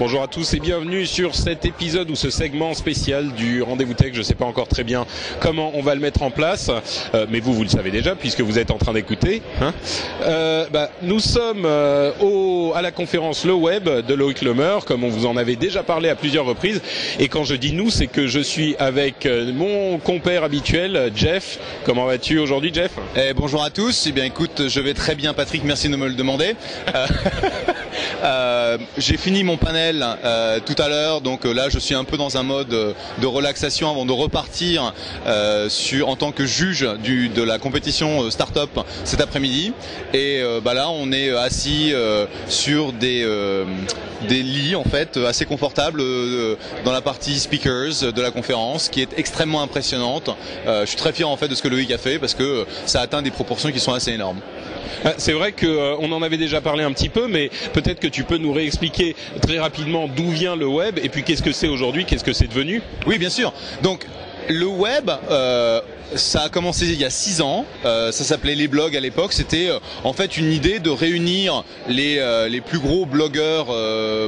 Bonjour à tous et bienvenue sur cet épisode ou ce segment spécial du Rendez-vous Tech. Je ne sais pas encore très bien comment on va le mettre en place, euh, mais vous, vous le savez déjà puisque vous êtes en train d'écouter. Hein euh, bah, nous sommes euh, à la conférence Le Web de Loïc Lemer, comme on vous en avait déjà parlé à plusieurs reprises. Et quand je dis nous, c'est que je suis avec mon compère habituel, Jeff. Comment vas-tu aujourd'hui, Jeff? Eh, bonjour à tous. Eh bien, écoute, je vais très bien, Patrick. Merci de me le demander. J'ai fini mon panel euh, tout à l'heure, donc euh, là, je suis un peu dans un mode euh, de relaxation avant de repartir en tant que juge de la compétition startup cet après-midi. Et bah là, on est assis sur des lits en fait assez confortables dans la partie speakers de la conférence, qui est extrêmement impressionnante. Je suis très fier en fait de ce que Loïc a fait parce que ça atteint des proportions qui sont assez énormes. Euh, c'est vrai qu'on euh, en avait déjà parlé un petit peu, mais peut-être que tu peux nous réexpliquer très rapidement d'où vient le web et puis qu'est-ce que c'est aujourd'hui, qu'est-ce que c'est devenu? Oui, bien sûr. Donc le web, euh, ça a commencé il y a six ans. Euh, ça s'appelait les blogs à l'époque. C'était en fait une idée de réunir les, les plus gros blogueurs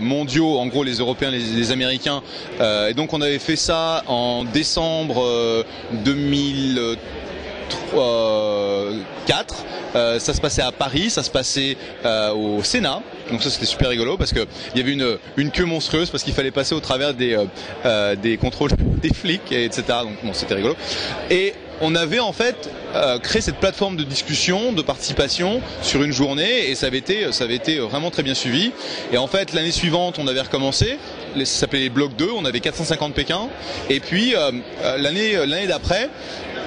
mondiaux, en gros les Européens, les, les Américains. et donc on avait fait ça en décembre 2000. 4. Euh, euh, ça se passait à Paris, ça se passait euh, au Sénat. Donc ça c'était super rigolo parce que il y avait une, une queue monstrueuse parce qu'il fallait passer au travers des, euh, euh des contrôles des flics, etc. Donc bon c'était rigolo. Et on avait en fait euh, créé cette plateforme de discussion, de participation sur une journée et ça avait été, ça avait été vraiment très bien suivi. Et en fait l'année suivante on avait recommencé, ça s'appelait les blocs 2, on avait 450 Pékin. Et puis euh, euh, l'année l'année d'après,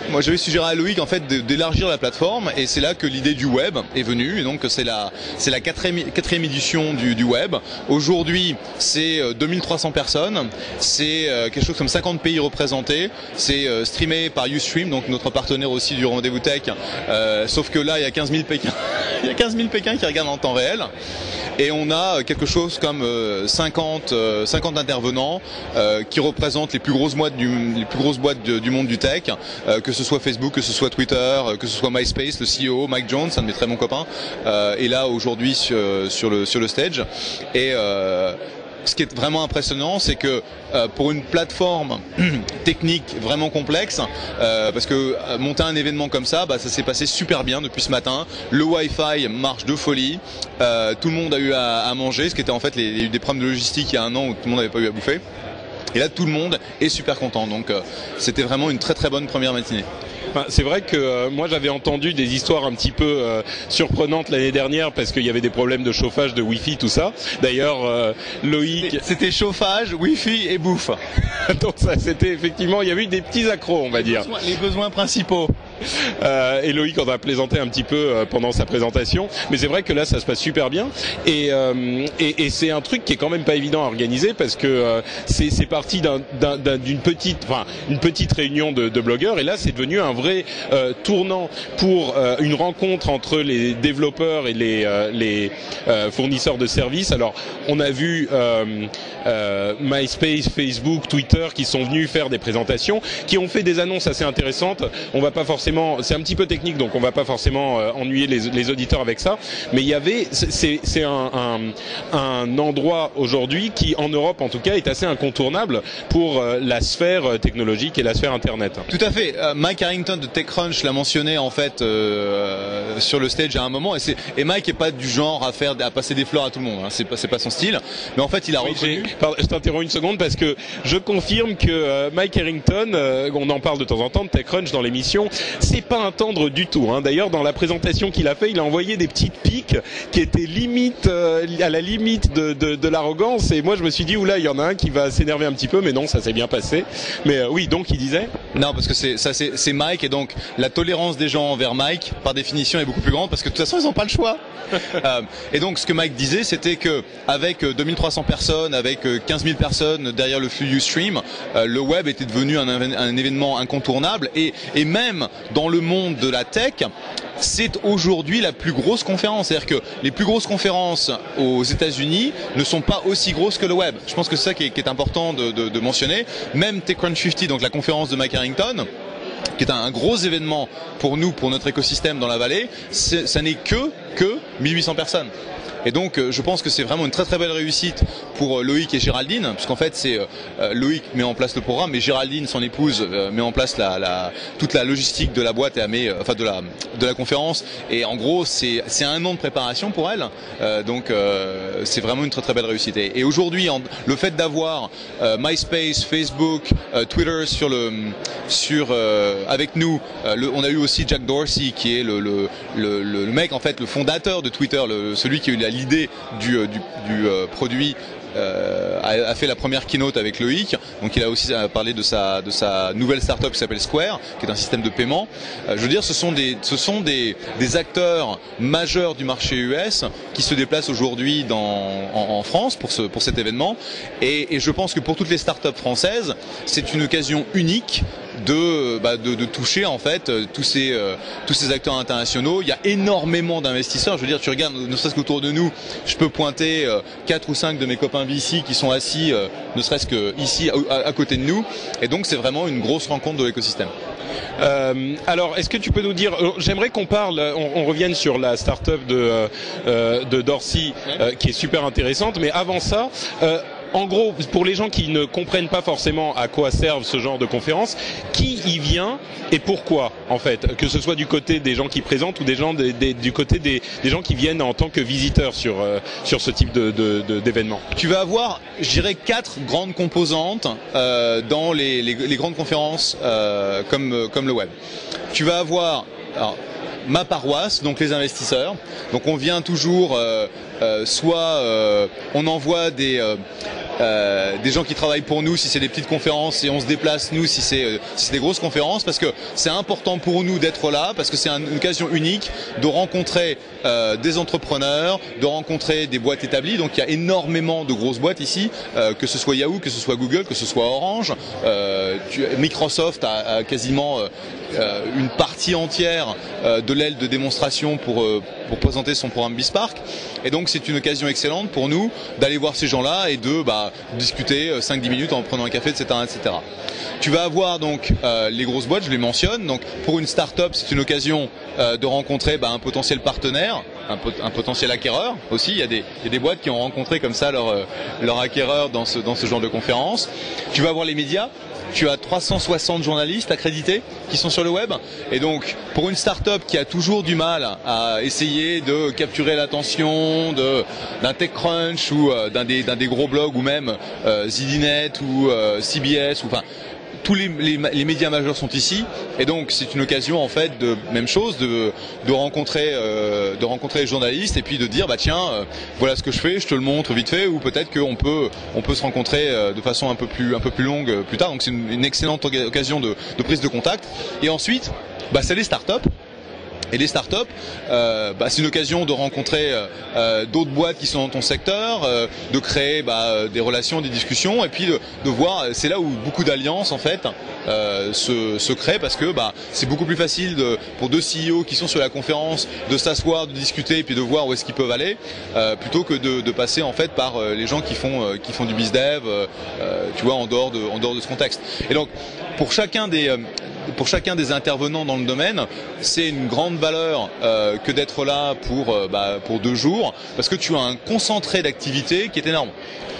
moi j'avais suggéré à Loïc en fait d'élargir la plateforme et c'est là que l'idée du web est venue. Et donc c'est la c'est la quatrième, quatrième édition du, du web. Aujourd'hui c'est euh, 2300 personnes, c'est euh, quelque chose comme 50 pays représentés, c'est euh, streamé par Ustream donc notre partenaire aussi du rendez-vous tech. Euh, sauf que là il y a 15 000 Pékin, il y a 15 000 Pékin qui regardent en temps réel. Et on a euh, quelque chose comme euh, 50, euh, 50 intervenants qui représentent les plus grosses boîtes du, plus grosses boîtes du monde du tech, que ce soit Facebook, que ce soit Twitter, que ce soit MySpace, le CEO Mike Jones, un de mes très bons copains, est là aujourd'hui sur, le sur le stage. Et ce qui est vraiment impressionnant, c'est que euh, pour une plateforme technique vraiment complexe, euh, parce que euh, monter un événement comme ça, bah, ça s'est passé super bien depuis ce matin. Le Wi-Fi marche de folie. Tout le monde a eu à, manger, ce qui était en fait les, des problèmes de logistique il y a un an où tout le monde n'avait pas eu à bouffer. Et là, tout le monde est super content. Donc, c'était vraiment une très très bonne première matinée. C'est vrai que euh, moi j'avais entendu des histoires un petit peu euh, surprenantes l'année dernière parce qu'il y avait des problèmes de chauffage, de wifi, tout ça. D'ailleurs, euh, Loïc, C'était chauffage, Wi-Fi et bouffe. donc ça c'était effectivement, il y avait eu des petits accros, on va dire. Les besoins principaux. Euh, et Loïc en a plaisanté un petit peu euh, pendant sa présentation, mais c'est vrai que là ça se passe super bien et, euh, et, et c'est un truc qui est quand même pas évident à organiser parce que euh, c'est parti d'un- d'un- d'un- d'une petite, enfin une petite réunion de, de blogueurs et là c'est devenu un vrai euh, tournant pour euh, une rencontre entre les développeurs et les, les fournisseurs de services. Alors on a vu MySpace, Facebook, Twitter qui sont venus faire des présentations, qui ont fait des annonces assez intéressantes. On va pas forcément forcément, c'est un petit peu technique, donc on va pas forcément ennuyer les, les, auditeurs avec ça. Mais il y avait, c'est un, un, un, endroit aujourd'hui qui, en Europe en tout cas, est assez incontournable pour la sphère technologique et la sphère Internet. Tout à fait. Mike Harrington de TechCrunch l'a mentionné en fait euh, sur le stage à un moment, et, et Mike est pas du genre à faire à passer des fleurs à tout le monde. Hein. C'est pas pas son style, mais en fait il a reconnu. Je t'interromps une seconde parce que je confirme que euh, Mike Harrington, euh, on en parle de temps en temps de TechCrunch dans l'émission, c'est pas un tendre du tout. Hein. D'ailleurs, dans la présentation qu'il a fait, il a envoyé des petites piques qui étaient limite à la limite de, de, de l'arrogance. Et moi, je me suis dit oula, il y en a un qui va s'énerver un petit peu, mais non, ça s'est bien passé. Mais oui, donc il disait. Non, parce que c'est ça, c'est Mike et donc la tolérance des gens envers Mike, par définition, est beaucoup plus grande parce que de toute façon, ils n'ont pas le choix. euh, et donc, ce que Mike disait, c'était que avec 2300 personnes, avec 15 000 personnes derrière le flux Ustream, euh, le web était devenu un, un événement incontournable et, et même dans le monde de la tech, c'est aujourd'hui la plus grosse conférence. C'est-à-dire que les plus grosses conférences aux États-Unis ne sont pas aussi grosses que le web. Je pense que c'est ça qui est, important de, mentionner. Même TechCrunch 50, donc la conférence de Mike Harrington, qui est un, gros événement pour nous, pour notre écosystème dans la vallée, ça n'est que que 1800 personnes. Et donc, euh, je pense que c'est vraiment une très très belle réussite pour euh, Loïc et Géraldine, puisqu'en fait, c'est euh, Loïc met en place le programme, mais Géraldine, son épouse, met en place la, la, toute la logistique de la boîte et à enfin de la de la conférence. Et en gros, c'est un an de préparation pour elle. donc, c'est vraiment une très très belle réussite. Et, et aujourd'hui, le fait d'avoir MySpace, Facebook, Twitter sur le sur avec nous, le, on a eu aussi Jack Dorsey qui est le le, le, mec en fait le fondateur de Twitter, celui qui a eu la l'idée du, euh, euh, produit euh, a, fait la première keynote avec Loïc. Donc il a aussi parlé de sa, nouvelle startup qui s'appelle Square, qui est un système de paiement. Je veux dire, ce sont des, acteurs majeurs du marché US qui se déplacent aujourd'hui en, France pour, ce, pour cet événement. Et, et je pense que pour toutes les startups françaises, c'est une occasion unique de, bah, de, de, toucher en fait tous ces, euh, tous ces acteurs internationaux. Il y a énormément d'investisseurs. Je veux dire, tu regardes, ne serait-ce qu'autour de nous, je peux pointer euh, quatre ou cinq de mes copains VC qui sont assis, euh, ne serait-ce que ici à, à, côté de nous. Et donc, c'est vraiment une grosse rencontre de l'écosystème. Euh, alors, est-ce que tu peux nous dire J'aimerais qu'on parle, on, on, revienne sur la start-up de, euh, de Dorsey, euh, qui est super intéressante. Mais avant ça, en gros, pour les gens qui ne comprennent pas forcément à quoi servent ce genre de conférences, qui y vient et pourquoi, en fait, que ce soit du côté des gens qui présentent ou des gens des, des, du côté des, des, gens qui viennent en tant que visiteurs sur, euh, sur ce type d'événement de, de, Tu vas avoir, je dirais, quatre grandes composantes euh, dans les, les, les, grandes conférences euh, comme, comme le web. Tu vas avoir... Alors, ma paroisse, donc les investisseurs. Donc on vient toujours, euh, euh, soit euh, on envoie des euh, des gens qui travaillent pour nous si c'est des petites conférences et on se déplace nous si c'est euh, si des grosses conférences parce que c'est important pour nous d'être là parce que c'est un, une occasion unique de rencontrer euh, des entrepreneurs, de rencontrer des boîtes établies. Donc il y a énormément de grosses boîtes ici, euh, que ce soit Yahoo, que ce soit Google, que ce soit Orange. Euh, tu, Microsoft a, a quasiment une partie entière de l'aile de démonstration pour pour présenter son programme Bispark. Et donc c'est une occasion excellente pour nous d'aller voir ces gens-là et de bah, discuter 5-10 minutes en prenant un café, etc. etc. Tu vas avoir donc euh, les grosses boîtes, je les mentionne. Donc pour une start-up, c'est une occasion euh, de rencontrer bah, un potentiel partenaire, un, pot un, potentiel acquéreur aussi. Il y, a des, il y, a des, boîtes qui ont rencontré comme ça leur, euh, leur acquéreur dans ce, dans ce genre de conférence. Tu vas avoir les médias tu as 360 journalistes accrédités qui sont sur le web. Et donc, pour une start-up qui a toujours du mal à essayer de capturer l'attention d'un TechCrunch ou euh, d'un des, des, gros blogs ou même euh, ZDNet ou euh, CBS ou enfin tous les, médias majeurs sont ici. Et donc c'est une occasion en fait de même chose de, de rencontrer euh, de rencontrer les journalistes et puis de dire bah tiens euh, voilà ce que je fais je te le montre vite fait ou peut-être qu'on peut on peut se rencontrer euh, de façon un peu plus un peu plus longue plus tard. Donc c'est une, une, excellente occasion de, de, prise de contact. Et ensuite bah, c'est les startups et les startups, euh, bah, c'est une occasion de rencontrer euh, d'autres boîtes qui sont dans ton secteur, euh, de créer bah, des relations, des discussions, et puis de, de voir. C'est là où beaucoup d'alliances en fait euh, se, se, créent parce que bah, c'est beaucoup plus facile de, pour deux CEO qui sont sur la conférence de s'asseoir, de discuter, et puis de voir où est-ce qu'ils peuvent aller, euh, plutôt que de, de, passer en fait par euh, les gens qui font qui font du bizdev, tu vois, en dehors de en dehors de ce contexte. Et donc pour chacun des pour chacun des intervenants dans le domaine, c'est une grande valeur euh, que d'être là pour euh, bah, pour deux jours, parce que tu as un concentré d'activité qui est énorme.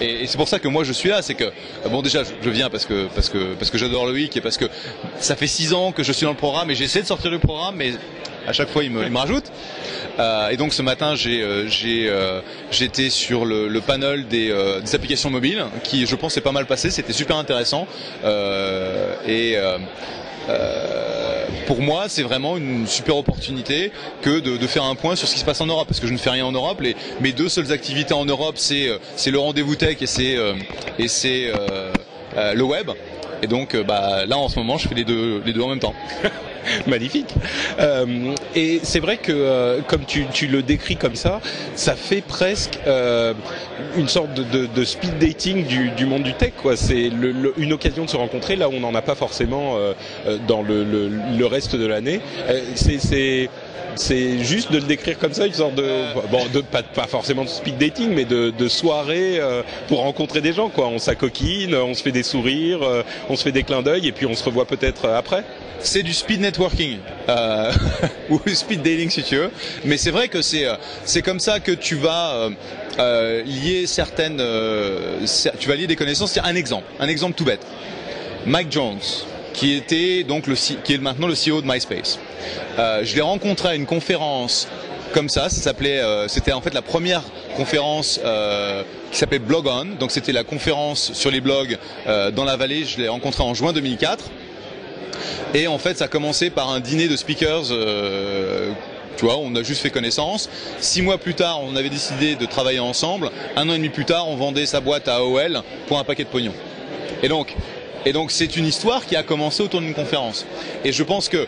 Et, c'est pour ça que moi je suis là, c'est que bon déjà je, viens parce que parce que parce que j'adore week et parce que ça fait six ans que je suis dans le programme et j'essaie de sortir du programme, mais à chaque fois il me, il me rajoute. Euh, et donc ce matin j'ai euh, euh, j'étais sur le, le panel des, euh, des, applications mobiles qui je pense est pas mal passé, c'était super intéressant et pour moi, c'est vraiment une super opportunité que de, de, faire un point sur ce qui se passe en Europe, parce que je ne fais rien en Europe. Les, mes deux seules activités en Europe, c'est c'est le rendez-vous tech et c'est c'est le web. Et donc, bah, là, en ce moment, je fais les deux les deux en même temps. magnifique. Euh, et c'est vrai que, euh, comme tu, tu, le décris comme ça, ça fait presque euh, une sorte de, de, speed dating du, du, monde du tech. Quoi. C'est le, une occasion de se rencontrer là où on n'en a pas forcément euh, euh, dans le, le, le, reste de l'année. c'est c'est juste de le décrire comme ça, une sorte de bon, de pas, pas forcément de speed dating, mais de, de soirée euh, pour rencontrer des gens. Quoi, on s'acoquine, on se fait des sourires, on se fait des clins d'œil, et puis on se revoit peut-être après c'est du speed networking euh, ou speed dating si tu veux. Mais c'est vrai que c'est euh, c'est comme ça que tu vas euh, euh lier certaines, euh, tu vas lier des connaissances. Un exemple, un exemple tout bête. Mike Jones, qui était donc le qui est maintenant le CEO de MySpace. je l'ai rencontré à une conférence comme ça. Ça s'appelait, c'était en fait la première conférence qui s'appelait Blog On. Donc c'était la conférence sur les blogs dans la vallée. Je l'ai rencontré en juin 2004. Et en fait, ça a commencé par un dîner de speakers. Euh, tu vois, on a juste fait connaissance. Six mois plus tard, on avait décidé de travailler ensemble. Un an et demi plus tard, on vendait sa boîte à AOL pour un paquet de pognon. Et donc, et donc c'est une histoire qui a commencé autour d'une conférence. Et je pense que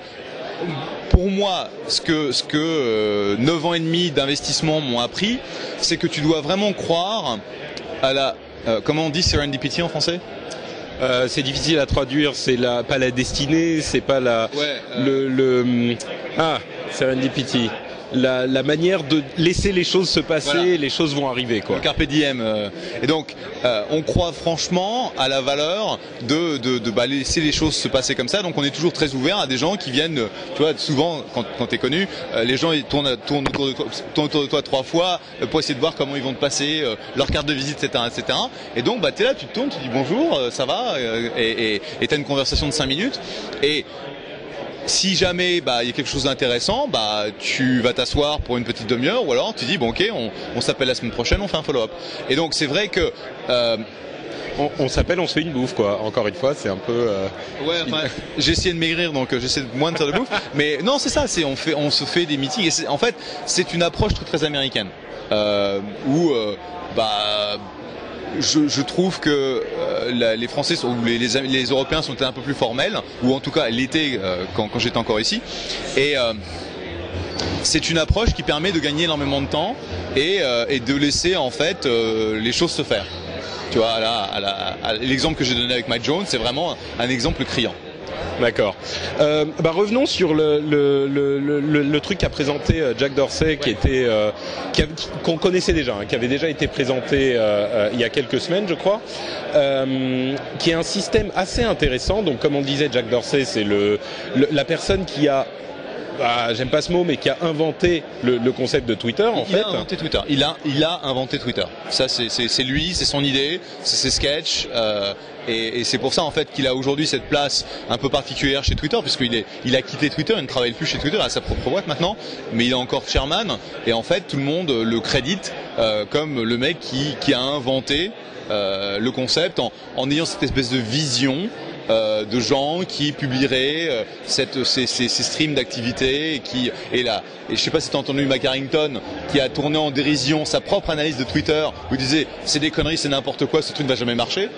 pour moi, ce que, ce que euh, 9 ans et demi d'investissement m'ont appris, c'est que tu dois vraiment croire à la... Euh, comment on dit serendipity en français? Euh, c'est difficile à traduire, c'est la, pas la destinée, c'est pas la, ouais, euh... le, le, ah, serendipity la, la, manière de laisser les choses se passer, voilà. les choses vont arriver. Quoi. Le carpe diem. Euh, et donc, euh, on croit franchement à la valeur de, de, de bah, laisser les choses se passer comme ça. Donc, on est toujours très ouvert à des gens qui viennent. Tu vois, souvent, quand, quand tu es connu, euh, les gens ils tournent, tournent, autour de toi, tournent autour de toi trois fois euh, pour essayer de voir comment ils vont te passer euh, leur carte de visite, etc., etc. Et donc, bah, tu es là, tu te tournes, tu dis bonjour, ça va, et tu as une conversation de cinq minutes. Et si jamais bah il y a quelque chose d'intéressant, bah tu vas t'asseoir pour une petite demi-heure ou alors tu dis bon ok on, on s'appelle la semaine prochaine, on fait un follow-up. Et donc c'est vrai que euh, on, on s'appelle, on se fait une bouffe quoi. Encore une fois, c'est un peu. Euh... Ouais, enfin, j'ai essayé de maigrir donc euh, j'essaie de moins de faire de bouffe. Mais non, c'est ça, c'est on fait, on se fait des meetings. Et en fait, c'est une approche très très américaine euh, où euh, bah je, je, trouve que euh, les Français ou les, Européens sont un peu plus formels, ou en tout cas l'été euh, quand, j'étais encore ici. Et euh, c'est une approche qui permet de gagner énormément de temps et, euh, de laisser en fait les choses se faire. Tu vois, l'exemple que j'ai donné avec Mike Jones, c'est vraiment un exemple criant. D'accord. Euh, bah revenons sur le, le, le, le, le truc qu'a présenté euh, Jack Dorsey, qui était euh, qu'on connaissait déjà, hein, qui avait déjà été présenté euh, euh, il y a quelques semaines, je crois, euh, qui est un système assez intéressant. Donc, comme on disait, Jack Dorsey, c'est le, la personne qui a bah, j'aime pas ce mot, mais qui a inventé le, le concept de Twitter en il fait. Il a inventé Twitter. Il a, il a inventé Twitter. Ça, c'est lui, c'est son idée, c'est ses sketchs. Euh, et, et c'est pour ça en fait qu'il a aujourd'hui cette place un peu particulière chez Twitter, puisqu'il est, il a quitté Twitter, il ne travaille plus chez Twitter, à sa propre boîte maintenant, mais il est encore chairman. Et en fait, tout le monde le crédite euh, comme le mec qui, qui a inventé euh, le concept en, en ayant cette espèce de vision euh, de gens qui publieraient euh, cette, ces, streams d'activité et qui et là et je sais pas si tu entendu Mac Harrington qui a tourné en dérision sa propre analyse de Twitter où disait c'est des conneries c'est n'importe quoi ce truc ne va jamais marcher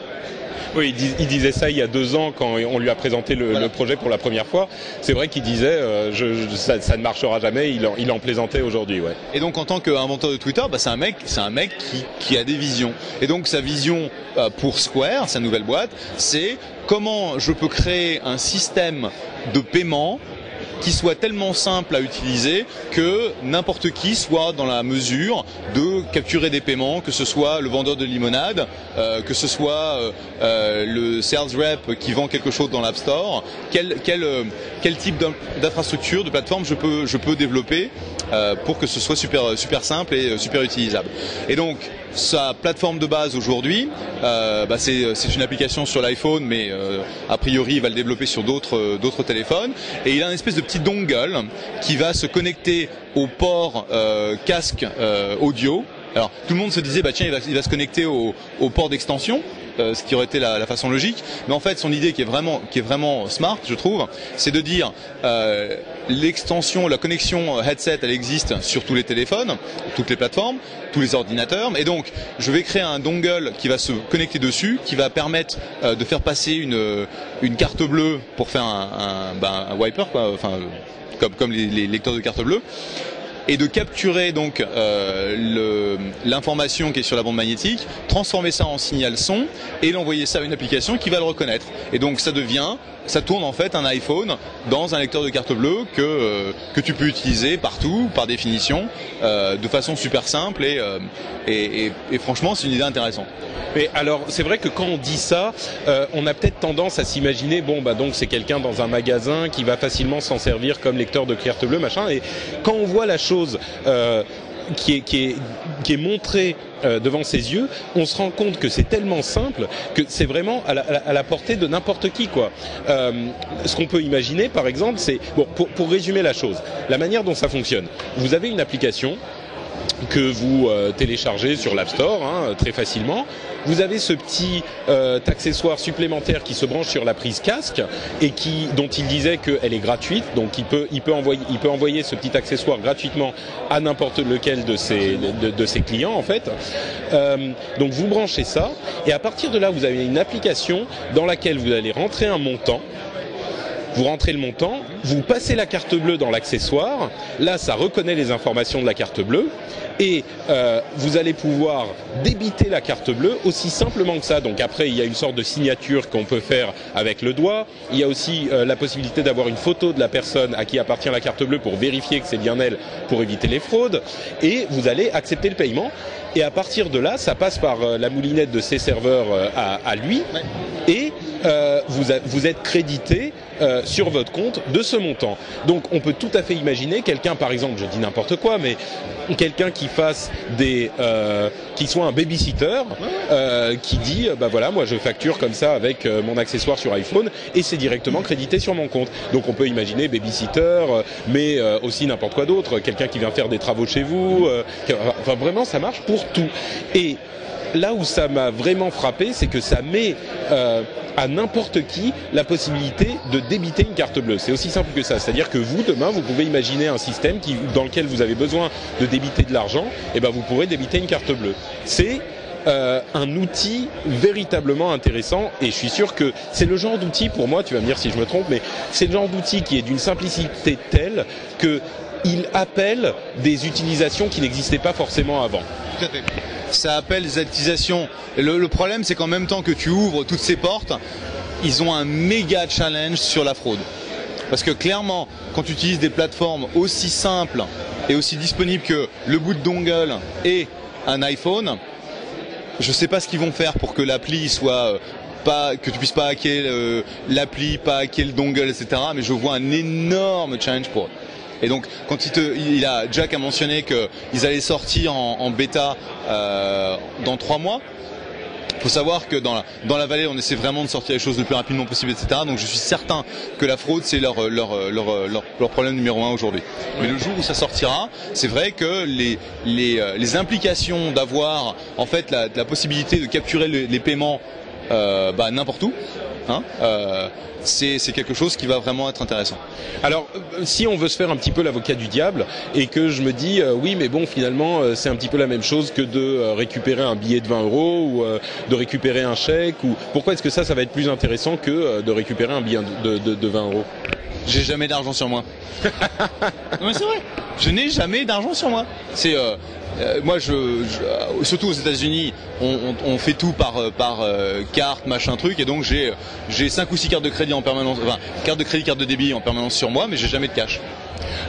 oui, il, dis, il, disait ça il y a deux ans quand on lui a présenté le, voilà. le projet pour la première fois. C'est vrai qu'il disait euh, je, je, ça, ça, ne marchera jamais. Il en, il en plaisantait aujourd'hui. Ouais. Et donc en tant qu'inventeur de Twitter, bah, c'est un mec, c'est un mec qui, qui, a des visions. Et donc sa vision euh, pour Square, sa nouvelle boîte, c'est comment je peux créer un système de paiement qui soit tellement simple à utiliser que n'importe qui soit dans la mesure de capturer des paiements, que ce soit le vendeur de limonade, euh, que ce soit euh, euh, le sales rep qui vend quelque chose dans l'App Store, quel, quel, quel type d'infrastructure, de plateforme je peux, je peux développer pour que ce soit super, super simple et super utilisable. Et donc, sa plateforme de base aujourd'hui, euh, bah c'est une application sur l'iPhone, mais euh, a priori il va le développer sur d'autres d'autres téléphones. Et il a une espèce de petit dongle qui va se connecter au port euh, casque euh, audio. Alors tout le monde se disait bah tiens il va, il va se connecter au, au port d'extension. Euh, ce qui aurait été la, la, façon logique. Mais en fait, son idée qui est vraiment, qui est vraiment smart, je trouve, c'est de dire euh, l'extension, la connexion headset, elle existe sur tous les téléphones, toutes les plateformes, tous les ordinateurs. Et donc, je vais créer un dongle qui va se connecter dessus, qui va permettre euh, de faire passer une, une carte bleue pour faire un, un, ben, un wiper, quoi, enfin, comme, comme les, les lecteurs de carte bleue et de capturer donc euh, l'information qui est sur la bande magnétique, transformer ça en signal son et l'envoyer ça à une application qui va le reconnaître. Et donc ça devient ça tourne en fait un iPhone dans un lecteur de carte bleue que, euh, que tu peux utiliser partout, par définition, euh, de façon super simple et, euh, et, et, et, franchement c'est une idée intéressante. Mais alors c'est vrai que quand on dit ça, euh, on a peut-être tendance à s'imaginer bon bah donc c'est quelqu'un dans un magasin qui va facilement s'en servir comme lecteur de carte bleue machin et quand on voit la chose euh, qui est, qui est, qui est montré euh, devant ses yeux, on se rend compte que c'est tellement simple que c'est vraiment à la, à la, portée de n'importe qui. Quoi. Euh, ce qu'on peut imaginer, par exemple, c'est bon pour, pour résumer la chose, la manière dont ça fonctionne. Vous avez une application que vous euh, téléchargez sur l'App Store hein, très facilement. Vous avez ce petit euh, accessoire supplémentaire qui se branche sur la prise casque et qui, dont il disait qu'elle est gratuite, donc il peut, il peut envoyer, il peut envoyer ce petit accessoire gratuitement à n'importe lequel de ses, de, de, ses clients en fait. Euh, donc vous branchez ça et à partir de là vous avez une application dans laquelle vous allez rentrer un montant vous rentrez le montant, vous passez la carte bleue dans l'accessoire, là ça reconnaît les informations de la carte bleue, et euh, vous allez pouvoir débiter la carte bleue aussi simplement que ça. Donc après, il y a une sorte de signature qu'on peut faire avec le doigt. Il y a aussi euh, la possibilité d'avoir une photo de la personne à qui appartient la carte bleue pour vérifier que c'est bien elle pour éviter les fraudes. Et vous allez accepter le paiement. Et à partir de là, ça passe par euh, la moulinette de ses serveurs à, à, lui. Et euh, vous, vous, êtes crédité euh, sur votre compte de ce montant. Donc on peut tout à fait imaginer quelqu'un, par exemple, je dis n'importe quoi, mais quelqu'un qui fasse des, euh, qui soit un babysitter, euh, qui dit, bah voilà, moi je facture comme ça avec euh, mon accessoire sur iPhone et c'est directement crédité sur mon compte. Donc on peut imaginer babysitter, euh, mais aussi n'importe quoi d'autre, quelqu'un qui vient faire des travaux chez vous. enfin vraiment, ça marche pour tout. Et là où ça m'a vraiment frappé, c'est que ça met euh, à n'importe qui la possibilité de débiter une carte bleue. C'est aussi simple que ça. C'est-à-dire que vous, demain, vous pouvez imaginer un système dans lequel vous avez besoin de débiter de l'argent, et ben vous pourrez débiter une carte bleue. C'est euh, un outil véritablement intéressant et je suis sûr que c'est le genre d'outil, pour moi, tu vas me dire si je me trompe, mais c'est le genre d'outil qui est d'une simplicité telle que il appelle des utilisations qui n'existaient pas forcément avant. Ça appelle des utilisations. Le, le problème, c'est qu'en même temps que tu ouvres toutes ces portes, ils ont un méga challenge sur la fraude. Parce que clairement, quand tu utilises des plateformes aussi simples et aussi disponibles que le bout de dongle et un iPhone, je ne sais pas ce qu'ils vont faire pour que l'appli soit pas que tu puisses pas hacker euh, l'appli, pas hacker le dongle, etc. Mais je vois un énorme challenge pour eux. Et donc, quand il, te, il a Jack a mentionné qu'ils allaient sortir en, en bêta euh, dans trois mois. Il faut savoir que dans la, dans la vallée, on essaie vraiment de sortir les choses le plus rapidement possible, etc. Donc je suis certain que la fraude, c'est leur, leur, leur, leur, problème numéro un aujourd'hui. Mais le jour où ça sortira, c'est vrai que les, les, les implications d'avoir en fait la, la possibilité de capturer les, les paiements euh, bah, n'importe où, hein, euh, c'est quelque chose qui va vraiment être intéressant. Alors, si on veut se faire un petit peu l'avocat du diable et que je me dis, euh, oui, mais bon, finalement, euh, c'est un petit peu la même chose que de euh, récupérer un billet de 20 euros ou euh, de récupérer un chèque, ou pourquoi est-ce que ça, ça va être plus intéressant que euh, de récupérer un billet de, de 20 euros? J'ai jamais d'argent sur moi. non mais c'est vrai. Je n'ai jamais d'argent sur moi. C'est moi, je, je, surtout aux États-Unis, on, fait tout par par carte, machin truc, et donc j'ai j'ai cinq ou six cartes de crédit en permanence, enfin carte de crédit, carte de débit en permanence sur moi, mais j'ai jamais de cash.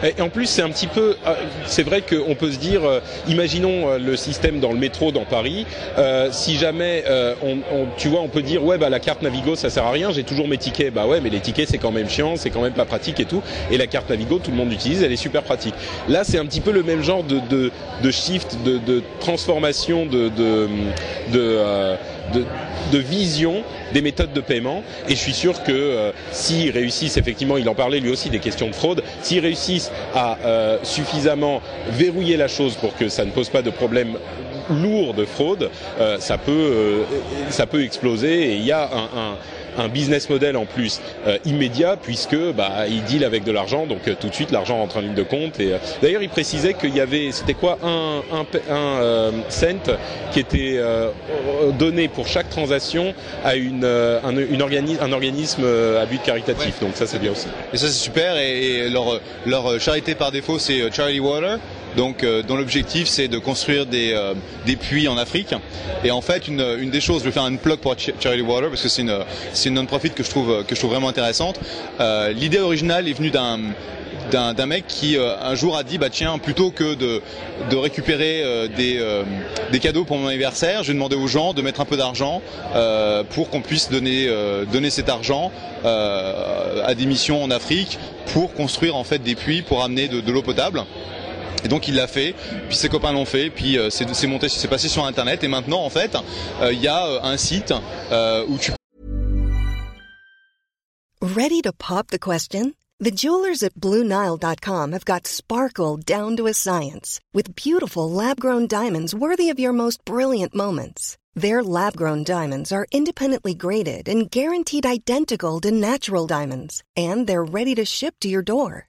Et en plus, c'est un petit peu, euh, c'est vrai qu'on peut se dire, euh, imaginons euh, le système dans le métro dans Paris. si jamais, on, tu vois, on peut dire, ouais, bah la carte Navigo, ça sert à rien. J'ai toujours mes tickets. Bah ouais, mais les tickets, c'est quand même chiant, c'est quand même pas pratique et tout. Et la carte Navigo, tout le monde l'utilise, elle est super pratique. Là, c'est un petit peu le même genre de, de, de shift, de, de transformation, de, de, de de, vision des méthodes de paiement. Et je suis sûr que euh, s'ils réussissent, effectivement, il en parlait lui aussi des questions de fraude, s'ils réussissent à euh, suffisamment verrouiller la chose pour que ça ne pose pas de problème lourd de fraude, euh, ça peut ça peut exploser et il y a un un business model en plus euh, immédiat puisque bah, il deal avec de l'argent, donc euh, tout de suite l'argent rentre en ligne de compte. Et euh, d'ailleurs, il précisait qu'il y avait, c'était quoi, un, un, un cent qui était donné pour chaque transaction à une, un, une un organisme à but caritatif. Donc ça, c'est bien aussi. Et ça, c'est super. Et, leur, leur charité par défaut, c'est Charity Water donc euh, dont l'objectif c'est de construire des, euh, des puits en Afrique. Et en fait, une, une des choses, je vais faire un plug pour Charity Water parce que c'est une, une non-profit que je trouve que je trouve vraiment intéressante. Euh, l'idée originale est venue d'un d'un mec qui un jour a dit bah tiens plutôt que de, de récupérer des, des cadeaux pour mon anniversaire, je vais demander aux gens de mettre un peu d'argent pour qu'on puisse donner donner cet argent à des missions en Afrique pour construire en fait des puits pour amener de, de l'eau potable. Et donc il l'a fait, puis ses copains l'ont fait, puis euh, c'est monté, c'est passé sur internet et maintenant en fait euh, il y a euh, un site euh, où tu Ready to pop the question? The jewelers at BlueNile.com have got sparkle down to a science with beautiful lab-grown diamonds worthy of your most brilliant moments. Their lab-grown diamonds are independently graded and guaranteed identical to natural diamonds, and they're ready to ship to your door.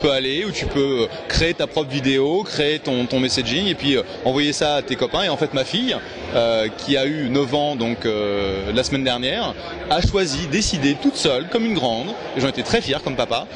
Tu peux aller ou tu peux créer ta propre vidéo, créer ton, ton messaging et puis euh, envoyer ça à tes copains. Et en fait, ma fille, euh, qui a eu 9 ans donc euh, la semaine dernière, a choisi, décidé toute seule, comme une grande, et j'en étais très fier comme papa,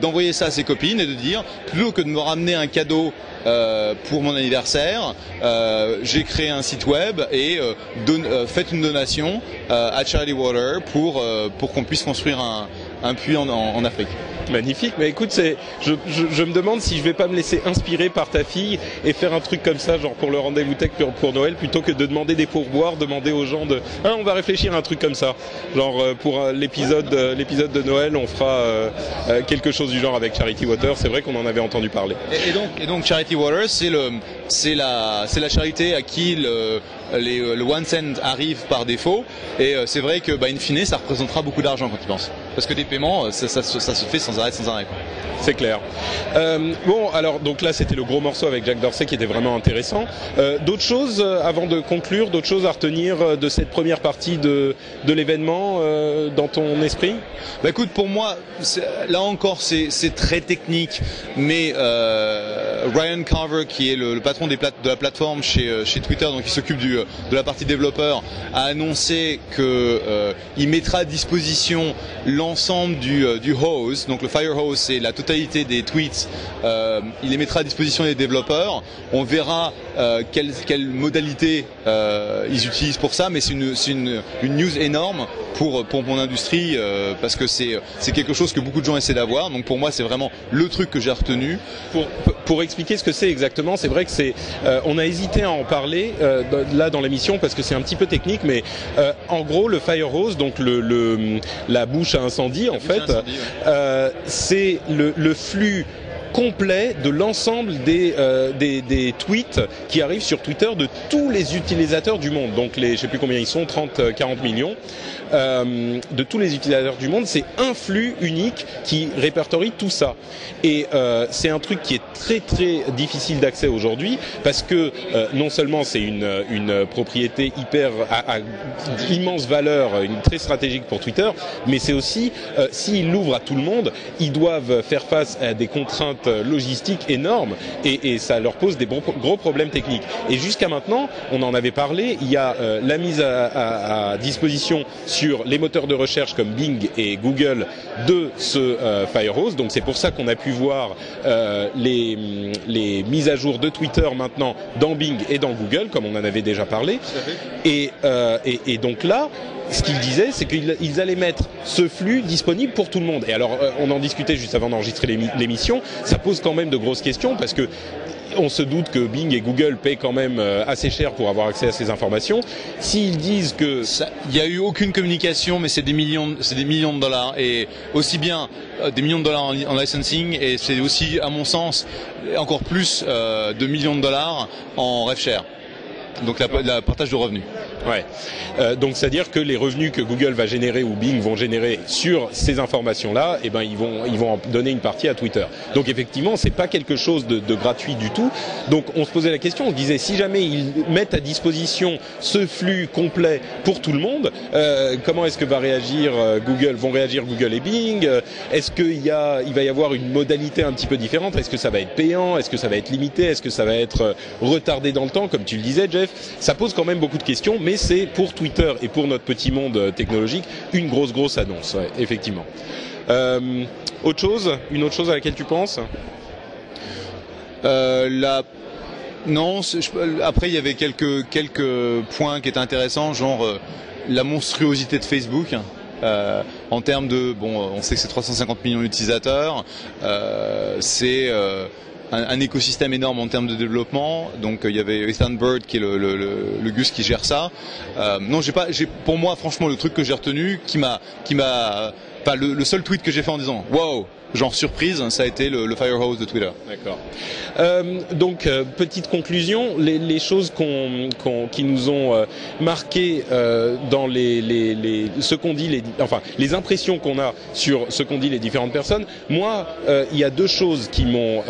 d'envoyer ça à ses copines et de dire, plutôt que de me ramener un cadeau euh, pour mon anniversaire, euh, j'ai créé un site web et euh, faites une donation à Charity Water pour, pour qu'on puisse construire un, un puits en, en, en Afrique. Magnifique, mais écoute, c'est, je, je, je, me demande si je vais pas me laisser inspirer par ta fille et faire un truc comme ça, genre pour le rendez-vous tech pour, pour, Noël, plutôt que de demander des pourboires, demander aux gens de, hein, on va réfléchir à un truc comme ça, genre euh, pour euh, l'épisode, euh, l'épisode de Noël, on fera euh, quelque chose du genre avec Charity Water. C'est vrai qu'on en avait entendu parler. Et, et, donc, et donc Charity Water, c'est le, c'est la, c'est la charité à qui le, les, le one cent arrive par défaut. Et c'est vrai que, bah, in fine, ça représentera beaucoup d'argent quand tu penses. Parce que des paiements, ça, ça, ça se fait sans arrêt, sans arrêt. C'est clair. Euh, bon, alors donc là c'était le gros morceau avec Jack Dorsey qui était vraiment intéressant. Euh, d'autres choses euh, avant de conclure, d'autres choses à retenir euh, de cette première partie de, de l'événement euh, dans ton esprit? Bah écoute, pour moi, là encore c'est très technique, mais euh, Ryan Carver qui est le, le patron des de la plateforme chez, chez Twitter, donc qui s'occupe du de la partie développeur, a annoncé que il mettra à disposition l'ensemble du, du donc le fire hose c'est la totalité des tweets. Euh, il les mettra à disposition des développeurs. On verra euh, quelle, quelle, modalité euh, ils utilisent pour ça, mais c'est une, une, une, news énorme pour, pour mon industrie euh, parce que c'est quelque chose que beaucoup de gens essaient d'avoir. Donc pour moi, c'est vraiment le truc que j'ai retenu. Pour, pour expliquer ce que c'est exactement, c'est vrai que c'est, euh, on a hésité à en parler euh, là dans l'émission parce que c'est un petit peu technique, mais en gros, le fire hose, donc le, le la bouche à incendie, la en fait, ouais. c'est le, le, flux complet de l'ensemble des, euh, des, des tweets qui arrivent sur Twitter de tous les utilisateurs du monde. Donc les, je sais plus combien ils sont, 30, 40 millions. Euh, de tous les utilisateurs du monde, c'est un flux unique qui répertorie tout ça. Et euh, c'est un truc qui est très très difficile d'accès aujourd'hui parce que euh, non seulement c'est une, une propriété hyper à, à immense valeur, une très stratégique pour Twitter, mais c'est aussi euh, s'ils l'ouvrent à tout le monde, ils doivent faire face à des contraintes logistiques énormes et, et ça leur pose des gros, gros problèmes techniques. Et jusqu'à maintenant, on en avait parlé, il y a euh, la mise à, à, à disposition sur les moteurs de recherche comme Bing et Google de ce euh, Firehose. Donc c'est pour ça qu'on a pu voir euh, les, les mises à jour de Twitter maintenant dans Bing et dans Google, comme on en avait déjà parlé. Et, euh, et, et donc là, ce qu'ils disaient, c'est qu'ils allaient mettre ce flux disponible pour tout le monde. Et alors, euh, on en discutait juste avant d'enregistrer l'émission. Ça pose quand même de grosses questions parce que on se doute que Bing et Google paient quand même euh, assez cher pour avoir accès à ces informations. S'ils disent que il n'y a eu aucune communication, mais c'est des millions, c'est des millions de dollars et aussi bien euh, des millions de dollars en, en licensing et c'est aussi, à mon sens, encore plus euh, de millions de dollars en share. Donc la, la partage de revenus. Ouais. Euh, donc c'est-à-dire que les revenus que Google va générer ou Bing vont générer sur ces informations-là, eh ben ils vont ils vont en donner une partie à Twitter. Donc effectivement, c'est pas quelque chose de, de, gratuit du tout. Donc on se posait la question, on se disait si jamais ils mettent à disposition ce flux complet pour tout le monde, euh, comment est-ce que va réagir euh, Google Vont réagir Google et Bing? Est-ce qu'il y a il va y avoir une modalité un petit peu différente? Est-ce que ça va être payant? Est-ce que ça va être limité? Est-ce que ça va être euh, retardé dans le temps, comme tu le disais, Jeff Ça pose quand même beaucoup de questions, mais c'est pour Twitter et pour notre petit monde euh, technologique une grosse grosse annonce, effectivement. Euh, autre chose, une autre chose à laquelle tu penses? Euh, la... Non, après il y avait quelques quelques points qui étaient intéressants, genre la monstruosité de Facebook. En termes de bon, on sait que c'est 350 millions d'utilisateurs, c'est un, un, écosystème énorme en termes de développement. Donc euh, il y avait Ethan Bird qui est le, le, le, le Gus qui gère ça. Euh, non, j'ai pas, j'ai pour moi franchement le truc que j'ai retenu, qui m'a, qui m'a, pas le, le, seul tweet que j'ai fait en disant wow genre surprise, ça a été le, le Firehose de Twitter. D'accord. Euh, donc euh, petite conclusion, les, les choses qui nous ont euh, euh, dans les, les, les ce qu'on dit, les, enfin les impressions qu'on a sur ce qu'on dit les différentes personnes. Moi, euh, il y a deux choses qui m'ont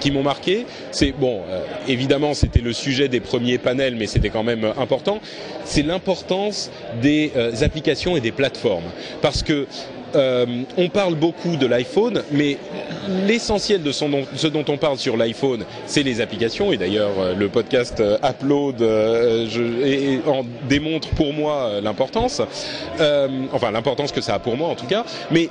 qui m'ont marqué. C'est bon, évidemment, c'était le sujet des premiers panels, mais c'était quand même important. C'est l'importance des applications et des plateformes, parce que euh, on parle beaucoup de l'iPhone, mais l'essentiel de ce dont on parle sur l'iPhone, c'est les applications. Et d'ailleurs, euh, le podcast euh, Upload euh, en démontre pour moi l'importance. Enfin, l'importance que ça a pour moi, en tout cas. Mais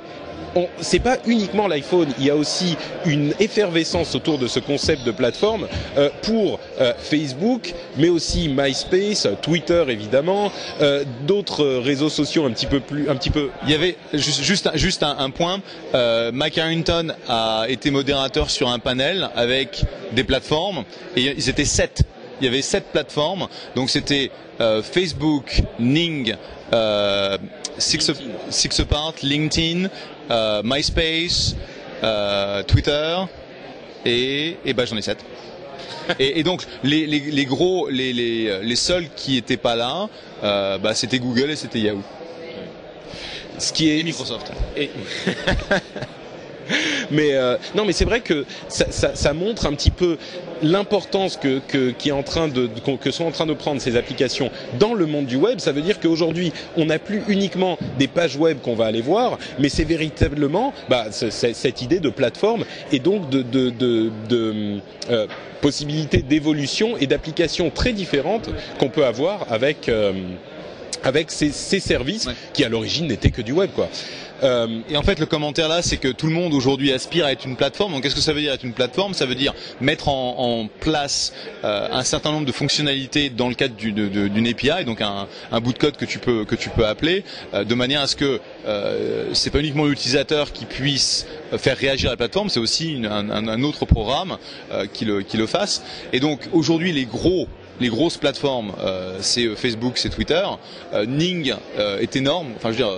c'est pas uniquement l'iPhone, il y a aussi une effervescence autour de ce concept de plateforme euh, pour euh, Facebook, mais aussi MySpace, Twitter évidemment, euh, d'autres réseaux sociaux un petit peu plus, un petit peu. Il y avait juste juste, juste un, un, point. Euh, Mike Harrington a été modérateur sur un panel avec des plateformes et ils étaient sept. Il y avait sept plateformes, donc c'était euh, Facebook, Ning, Six, Six Apart, LinkedIn, MySpace, euh, Twitter et, et ben j'en ai sept. et, et, donc les, les, les gros, les, les, les, seuls qui étaient pas là, euh, bah, c'était Google et c'était Yahoo. Ce qui est et Microsoft. Et... mais euh, non, mais c'est vrai que ça, ça, ça, montre un petit peu l'importance que, que, qui est en train de, que sont en train de prendre ces applications dans le monde du web. Ça veut dire qu'aujourd'hui, on n'a plus uniquement des pages web qu'on va aller voir, mais c'est véritablement bah, cette idée de plateforme et donc de, de, euh, possibilités d'évolution et d'applications très différentes qu'on peut avoir avec euh, avec ces, ces services ouais. qui à l'origine n'étaient que du web quoi. Euh, et en fait, le commentaire là, c'est que tout le monde aujourd'hui aspire à être une plateforme. Donc, qu'est-ce que ça veut dire être une plateforme? Ça veut dire mettre en, en place euh, un certain nombre de fonctionnalités dans le cadre d'une du, API, donc un, un, bout de code que tu peux que tu peux appeler, euh, de manière à ce que c'est pas uniquement l'utilisateur qui puisse faire réagir la plateforme, c'est aussi une, un, un, autre programme qui le qui le fasse. Et donc, aujourd'hui, les gros les grosses plateformes, euh, c'est euh, Facebook, c'est Twitter. Euh, Ning est énorme. Enfin, je veux dire,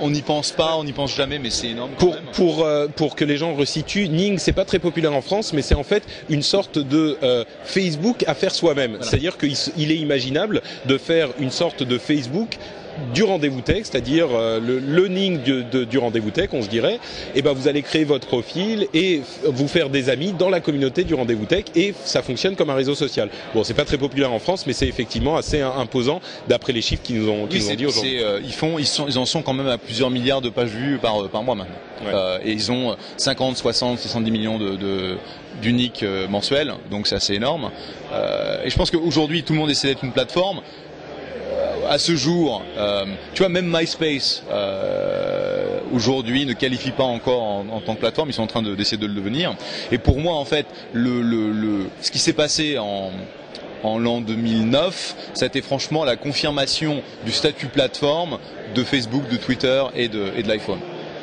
on n'y pense pas, on n'y pense jamais, mais c'est énorme. Pour pour pour que les gens resituent, Ning c'est pas très populaire en France, mais c'est en fait une sorte de Facebook à faire soi-même. C'est-à-dire qu'il est imaginable de faire une sorte de Facebook du rendez-vous tech, c'est-à-dire euh, le learning du rendez-vous tech, on se dirait, et eh ben vous allez créer votre profil et vous faire des amis dans la communauté du rendez-vous tech et ça fonctionne comme un réseau social. Bon, c'est pas très populaire en France, mais c'est effectivement assez imposant d'après les chiffres qu'ils nous ont, nous ont dit aujourd'hui. Euh, ils font, ils, sont, ils en sont quand même à plusieurs milliards de pages vues par, euh, par mois maintenant. et ils ont 50, 60, 70 millions de, d'uniques mensuels, donc c'est assez énorme. et je pense qu'aujourd'hui, tout le monde essaie d'être une plateforme à ce jour, euh, tu vois, même MySpace euh, aujourd'hui ne qualifie pas encore en, tant que plateforme. Ils sont en train d'essayer de, le devenir. Et pour moi, en fait, le, le, le ce qui s'est passé en en l'an 2009, ça a été franchement la confirmation du statut plateforme de Facebook, de Twitter et de, et de l'iPhone.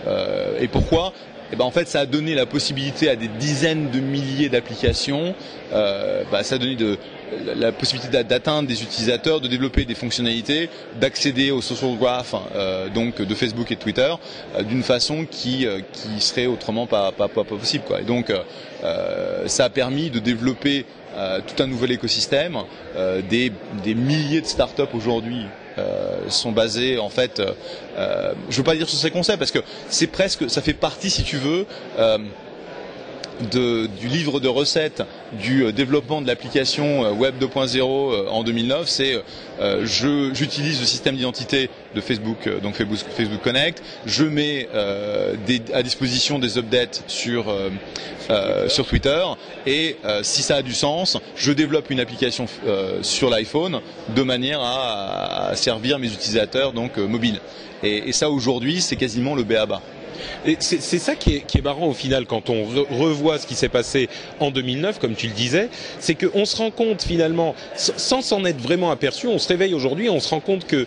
Euh, et pourquoi? Eh ben en fait ça a donné la possibilité à des dizaines de milliers d'applications, euh, bah, ça a donné de, la possibilité d'atteindre des utilisateurs, de développer des fonctionnalités, d'accéder au social graph euh, donc de Facebook et Twitter euh, d'une façon qui euh, qui serait autrement pas pas, pas, possible quoi. Et donc ça a permis de développer tout un nouvel écosystème, des, des milliers de startups aujourd'hui sont basés en fait, euh, je veux pas dire sur ces concepts parce que c'est presque, ça fait partie si tu veux de, du livre de recettes du euh, développement de l'application euh, Web 2.0 euh, en 2009, c'est j'utilise le système d'identité de Facebook, donc Facebook, Connect, je mets des, à disposition des updates sur sur Twitter et si ça a du sens, je développe une application sur l'iPhone de manière à, à, servir mes utilisateurs donc mobiles. Et, et ça aujourd'hui, c'est quasiment le B à bas. C'est ça qui est, qui marrant au final quand on revoit ce qui s'est passé en 2009, comme tu le disais, c'est qu'on se rend compte finalement, sans s'en être vraiment aperçu, on se réveille aujourd'hui, on se rend compte que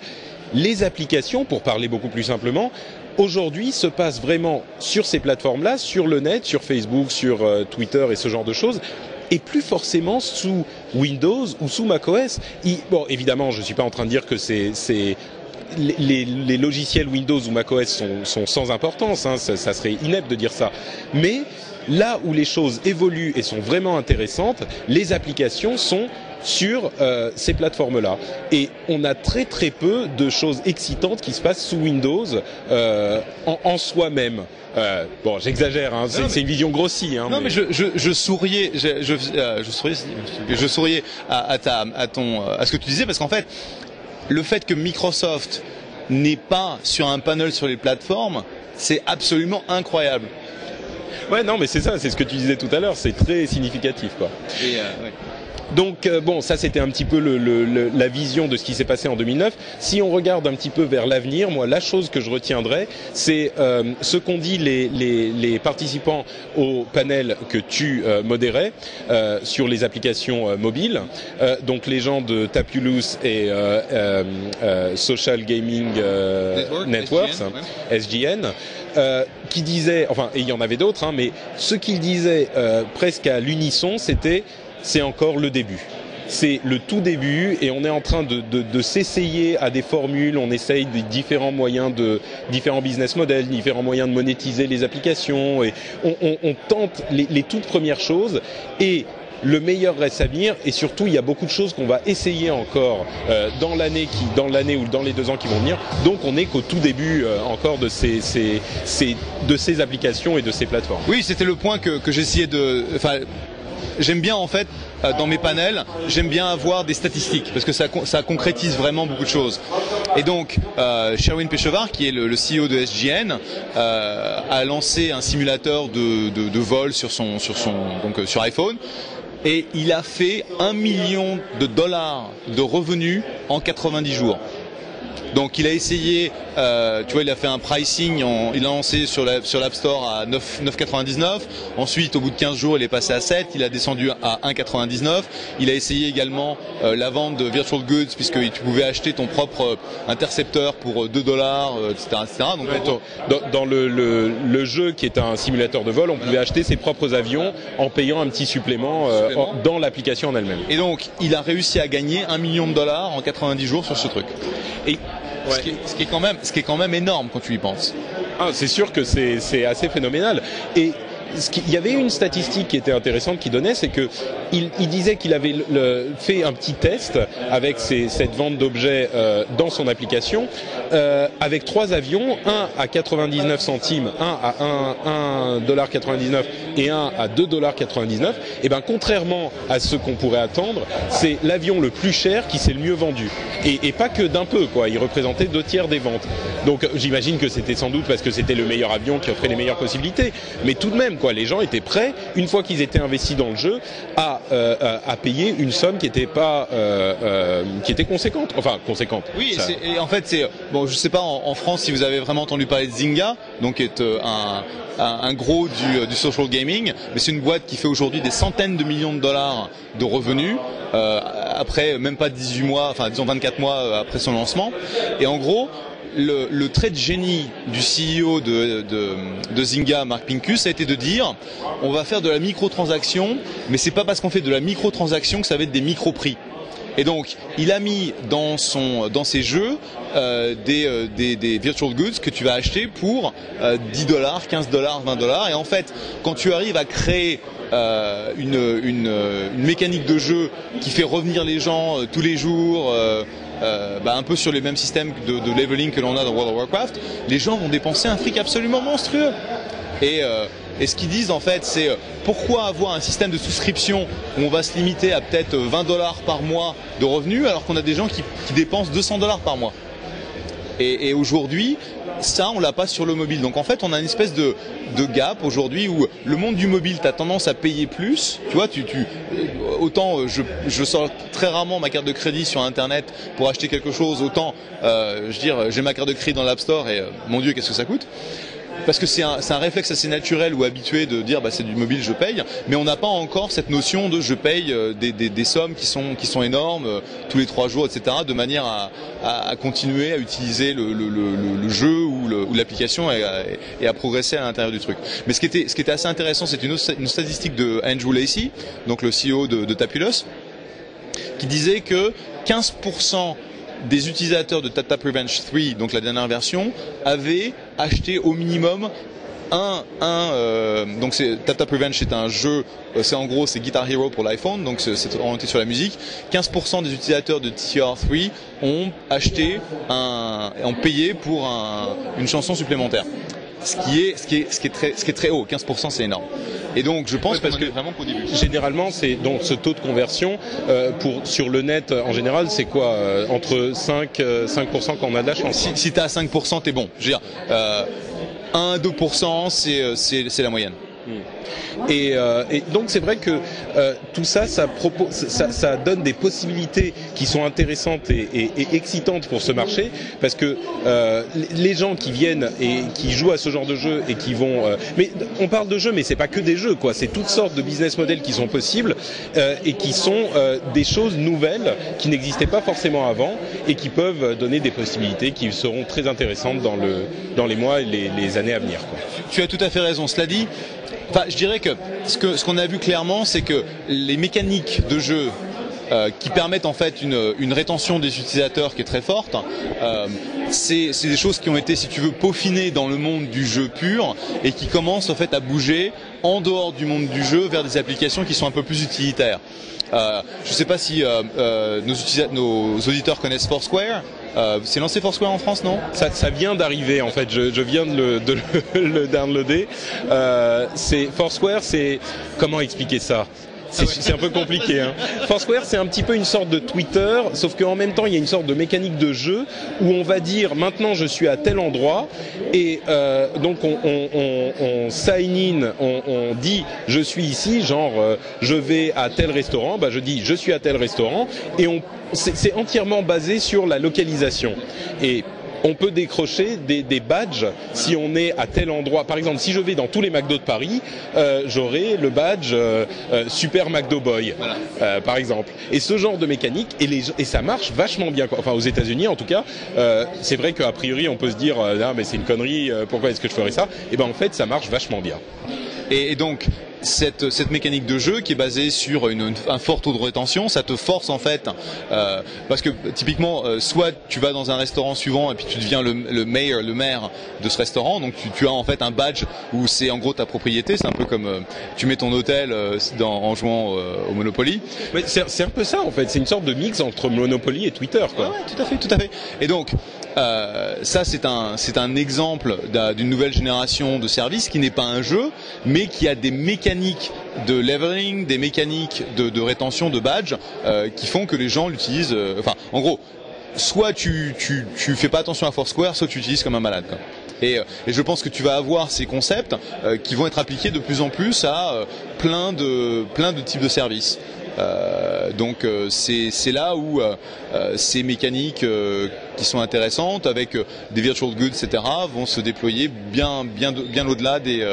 les applications, pour parler beaucoup plus simplement, aujourd'hui se passent vraiment sur ces plateformes-là, sur le net, sur Facebook, sur euh, Twitter et ce genre de choses et plus forcément sous Windows ou sous macOS. bon, évidemment, je suis pas en train de dire que c'est les, les, logiciels Windows ou macOS sont, sont sans importance, hein, ça, ça, serait inepte de dire ça. Mais là où les choses évoluent et sont vraiment intéressantes, les applications sont sur euh, ces plateformes-là. Et on a très très peu de choses excitantes qui se passent sous Windows euh, en, en soi-même. Euh, bon, j'exagère, hein, c'est une vision grossie. Hein, non, mais, je, je, je, souriais, je, je, euh, je souriais, je souriais à, à, ta, à ton, à ce que tu disais, parce qu'en fait, le fait que Microsoft n'est pas sur un panel sur les plateformes, c'est absolument incroyable. Ouais, non, mais c'est ça, c'est ce que tu disais tout à l'heure, c'est très significatif, quoi. Et euh, ouais. Donc euh, bon, ça c'était un petit peu le, le, la vision de ce qui s'est passé en 2009. Si on regarde un petit peu vers l'avenir, moi la chose que je retiendrai, c'est euh, ce qu'ont dit les, les, les, participants au panel que tu euh, modérais euh, sur les applications euh, mobiles. donc les gens de Tapulous et Social Gaming Networks, SGN. SGN qui disaient, enfin, et il y en avait d'autres, hein, mais ce qu'ils disaient presque à l'unisson, c'était c'est encore le début. C'est le tout début et on est en train de, de, de s'essayer à des formules, on essaye des différents moyens de différents business models, différents moyens de monétiser les applications et on, on, on tente les, les, toutes premières choses et le meilleur reste à venir et surtout il y a beaucoup de choses qu'on va essayer encore euh, dans l'année qui dans l'année ou dans les deux ans qui vont venir. Donc on n'est qu'au tout début euh, encore de ces, ces, ces, de ces applications et de ces plateformes. Oui c'était le point que, que j'essayais de j'aime bien en fait euh, dans mes panels, j'aime bien avoir des statistiques parce que ça, ça concrétise vraiment beaucoup de choses. Et donc, euh, Sherwin Pechevar, qui est le, le CEO de SGN, euh, a lancé un simulateur de, de, de, vol sur son, sur son, donc euh, sur iPhone. Et il a fait un million de dollars de revenus en 90 jours. Donc il a essayé, euh, tu vois, il a fait un pricing, en- il a lancé sur la- sur l'App Store à 9 9,99. Ensuite, au bout de 15 jours, il est passé à 7. Il a descendu à 1,99. Il a essayé également euh, la vente de virtual goods puisque tu pouvais acheter ton propre euh, intercepteur pour euh, 2 dollars, etc., etc. Donc gros, Dans, dans le, le- le jeu qui est un simulateur de vol, on pouvait acheter ses propres avions en payant un petit supplément, euh, Supplément. dans l'application en elle-même. Et donc, il a réussi à gagner un million de dollars en 90 jours sur ce truc. Et Ce, qui est, ce qui est quand même, ce qui est quand même énorme quand tu y penses. Ah, c'est sûr que c'est c'est assez phénoménal. Et il y avait une statistique qui était intéressante qui donnait, c'est que il, il disait qu'il avait le- fait un petit test avec ces- cette vente d'objets euh, dans son application, euh, avec trois avions, un à 99 centimes, un à 1, 1,99$ et un à 2,99$. Et ben contrairement à ce qu'on pourrait attendre, c'est l'avion le plus cher qui s'est le mieux vendu. Et, et pas que d'un peu, quoi. Il représentait deux tiers des ventes. Donc j'imagine que c'était sans doute parce que c'était le meilleur avion qui offrait les meilleures possibilités. Mais tout de même, quoi, les gens étaient prêts, une fois qu'ils étaient investis dans le jeu, à, euh, à, à payer une somme qui était pas, euh, euh, qui était conséquente. Enfin, conséquente. Oui, Ça- et en fait, c'est bon. Je sais pas en, en France si vous avez vraiment entendu parler de Zynga, donc qui est euh, un, un, un gros du, euh, du social gaming, mais c'est une boîte qui fait aujourd'hui des centaines de millions de dollars de revenus euh, après même pas 18 mois, enfin disons 24 mois après son lancement. Et en gros, le, trait de génie du CEO de, de, de Zynga, Mark Pincus, a été de dire on va faire de la microtransaction, mais c'est pas parce qu'on fait de la microtransaction que ça va être des micro-prix. Et donc, il a mis dans ses jeux euh, des, euh, des virtual goods que tu vas acheter pour euh, 10 dollars, 15 dollars, 20 dollars. Et en fait, quand tu arrives à créer euh, une, mécanique de jeu qui fait revenir les gens tous les jours, euh, euh, bah, un peu sur les mêmes systèmes de, de leveling que l'on a dans World of Warcraft, les gens vont dépenser un fric absolument monstrueux. Et, euh, et ce qu'ils disent en fait, c'est euh, pourquoi avoir un système de souscription où on va se limiter à peut-être 20 dollars par mois de revenus alors qu'on a des gens qui, qui dépensent 200 dollars par mois? Et, et aujourd'hui, ça, on l'a pas sur le mobile. Donc en fait, on a une espèce de, de gap aujourd'hui où le monde du mobile, tu as tendance à payer plus. Tu vois, tu, tu, autant euh, je, je sors très rarement ma carte de crédit sur Internet pour acheter quelque chose, autant, euh, je veux dire, j'ai ma carte de crédit dans l'App Store et euh, mon Dieu, qu'est-ce que ça coûte parce que c'est un, un réflexe assez naturel ou habitué de dire bah, c'est du mobile je paye. Mais on n'a pas encore cette notion de je paye euh, des, des, des sommes qui sont qui sont énormes euh, tous les trois jours etc de manière à, à, à continuer à utiliser le, le, le, le- jeu ou, ou l'application et, à- et à progresser à l'intérieur du truc. Mais ce qui était ce qui était assez intéressant c'est une, une statistique de Andrew Lacey donc le CEO de, de Tapulous qui disait que 15% des utilisateurs de Tata Revenge 3, donc la dernière version, avaient acheté au minimum un, un euh, donc c'est Tata Revenge c'est un jeu, euh, c'est en gros c'est Guitar Hero pour l'iPhone, donc c'est orienté sur la musique. 15% des utilisateurs de TR3 ont acheté un, ont payé pour un, une chanson supplémentaire. Ce qui est, ce qui est, ce qui est très, ce qui est très haut. 15% c'est énorme. Et donc je pense parce que- vraiment qu'au début. Généralement, c'est donc ce taux de conversion euh, pour sur le net euh, en général, c'est quoi euh, entre 5 euh, 5% quand on a de la chance. Si, si t'es à 5%, t'es bon. Je veux dire, euh, 1-2%, c'est, euh, c'est, c'est la moyenne. Et, euh, et donc c'est vrai que euh, tout ça, ça, propose, ça, ça donne des possibilités qui sont intéressantes et, et- et excitantes pour ce marché, parce que euh, les gens qui viennent et qui jouent à ce genre de jeu et qui vont, euh, mais on parle de jeux, mais c'est pas que des jeux, quoi. C'est toutes sortes de business models qui sont possibles euh, et qui sont euh, des choses nouvelles qui n'existaient pas forcément avant et qui peuvent donner des possibilités qui seront très intéressantes dans le dans les mois et les, les années à venir, quoi. Tu as tout à fait raison. Cela dit, enfin, je dirais que ce que ce qu'on a vu clairement, c'est que les mécaniques de jeu euh, qui permettent en fait une, une rétention des utilisateurs qui est très forte, euh, c'est des choses qui ont été, si tu veux, peaufinées dans le monde du jeu pur et qui commencent en fait à bouger en dehors du monde du jeu vers des applications qui sont un peu plus utilitaires. Euh, je ne sais pas si euh, euh, nos, nos auditeurs connaissent Foursquare. Euh, c'est lancé Foursquare en France, non? Ça, ça vient d'arriver en fait. Je, je viens de le, de le, le downloader. Euh, Foursquare. C'est comment expliquer ça? C'est un peu compliqué. Hein. Foursquare, c'est un petit peu une sorte de Twitter, sauf qu'en même temps, il y a une sorte de mécanique de jeu où on va dire maintenant je suis à tel endroit et euh, donc on, on, on, on, sign in, on, dit je suis ici, genre euh, je vais à tel restaurant, bah je dis je suis à tel restaurant et c'est entièrement basé sur la localisation et on peut décrocher des, des, badges si on est à tel endroit. Par exemple, si je vais dans tous les McDo de Paris, euh, j'aurai le badge euh, euh, Super McDo Boy. Euh, par exemple. Et ce genre de mécanique, et, les, et ça marche vachement bien. Quoi. Enfin, aux États-Unis, en tout cas, euh, c'est vrai qu'a priori, on peut se dire, ah, mais c'est une connerie. pourquoi est-ce que je ferais ça? Et eh ben, en fait, ça marche vachement bien. Et, et donc, cette, cette mécanique de jeu qui est basée sur une, un fort taux de rétention, ça te force en fait, euh, parce que typiquement, euh, soit tu vas dans un restaurant suivant et puis tu deviens le, le mayor, le maire de ce restaurant, donc tu, tu as en fait un badge où c'est en gros ta propriété, c'est un peu comme euh, tu mets ton hôtel euh, dans, en jouant euh, au Monopoly. C'est un peu ça en fait, c'est une sorte de mix entre Monopoly et Twitter. Quoi. Ouais, tout à fait, tout à fait. Et donc euh, ça c'est un c'est un exemple d'une nouvelle génération de services qui n'est pas un jeu, mais qui a des mécaniques de leveling, des mécaniques de, de rétention de badge euh, qui font que les gens l'utilisent. Euh, enfin, en gros, soit tu, tu tu fais pas attention à Foursquare, soit tu utilises comme un malade. Quoi. Et, euh, et, je pense que tu vas avoir ces concepts euh, qui vont être appliqués de plus en plus à euh, plein de plein de types de services. Euh, donc euh, c'est là où euh, ces mécaniques qui sont intéressantes avec des virtual goods, etc., vont se déployer bien bien bien au-delà des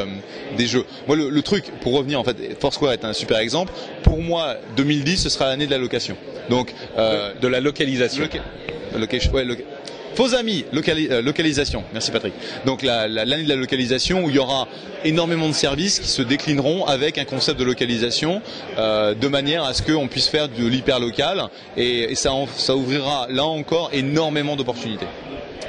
des jeux. Moi le, le, truc pour revenir en fait, Foursquare est un super exemple. Pour moi, 2010 ce sera l'année de la location. Donc de, de, la localisation. Loca location, ouais, loca Faux amis, locali euh, localisation. Merci Patrick. Donc l'année la, de la localisation où il y aura énormément de services qui se déclineront avec un concept de localisation euh, de manière à ce qu'on puisse faire de l'hyper local et, ça, ça ouvrira là encore énormément d'opportunités.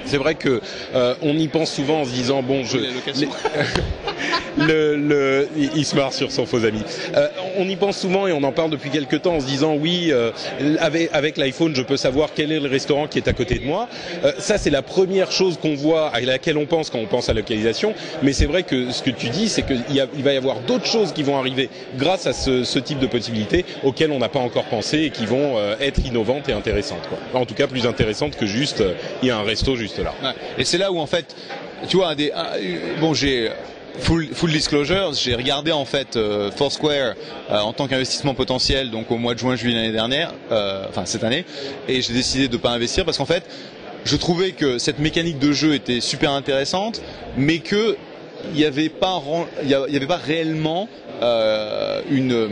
C'est vrai que euh, on y pense souvent en se disant bon je les le, le, il se marre sur son faux ami. Euh, on y pense souvent et on en parle depuis quelques temps en se disant oui, euh, avec, avec l'iPhone, je peux savoir quel est le restaurant qui est à côté de moi. Euh, ça, c'est la première chose qu'on voit, à laquelle on pense quand on pense à localisation. Mais c'est vrai que ce que tu dis, c'est qu'il il va y avoir d'autres choses qui vont arriver grâce à ce, ce type de possibilités auxquelles on n'a pas encore pensé et qui vont euh, être innovantes et intéressantes. Quoi. En tout cas, plus intéressantes que juste euh, il y a un resto juste Et c'est là où en fait, tu vois, des, bon, j'ai Full, full, disclosure, j'ai regardé en fait euh, Foursquare euh, en tant qu'investissement potentiel, donc au mois de juin, juillet l'année dernière, euh, enfin cette année, et j'ai décidé de ne pas investir parce qu'en fait, je trouvais que cette mécanique de jeu était super intéressante, mais que il n'y avait pas, il y avait pas réellement euh, une,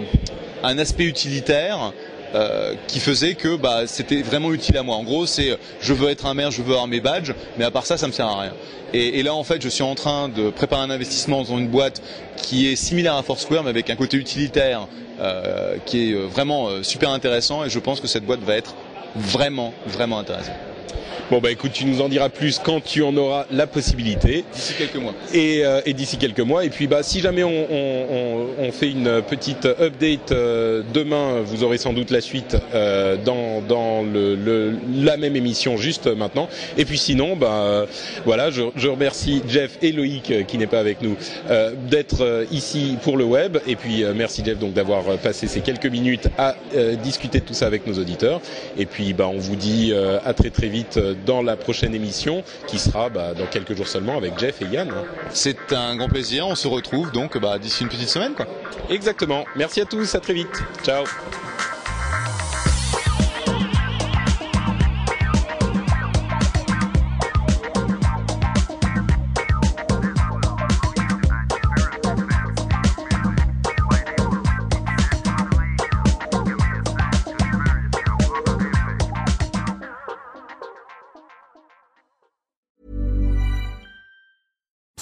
un aspect utilitaire euh, qui faisait que bah, c'était vraiment utile à moi. En gros, c'est je veux être un maire, je veux avoir mes badges, mais à part ça, ça me sert à rien. Et, et, là, en fait, je suis en train de préparer un investissement dans une boîte qui est similaire à Foursquare, mais avec un côté utilitaire euh, qui est vraiment euh, super intéressant. Et je pense que cette boîte va être vraiment, vraiment intéressante. Bon bah écoute, tu nous en diras plus quand tu en auras la possibilité. D'ici quelques mois. Et, euh, et d'ici quelques mois. Et puis bah si jamais on, on, on fait une petite update euh, demain, vous aurez sans doute la suite euh, dans, dans le, le, la même émission juste maintenant. Et puis sinon, bah voilà, je, je remercie Jeff et Loïc euh, qui n'est pas avec nous euh, d'être ici pour le web. Et puis merci Jeff donc d'avoir passé ces quelques minutes à discuter de tout ça avec nos auditeurs. Et puis bah on vous dit à très très vite dans la prochaine émission qui sera bah, dans quelques jours seulement avec Jeff et Yann. C'est un grand plaisir, on se retrouve donc bah, d'ici une petite semaine. Quoi. Exactement. Merci à tous, à très vite. Ciao.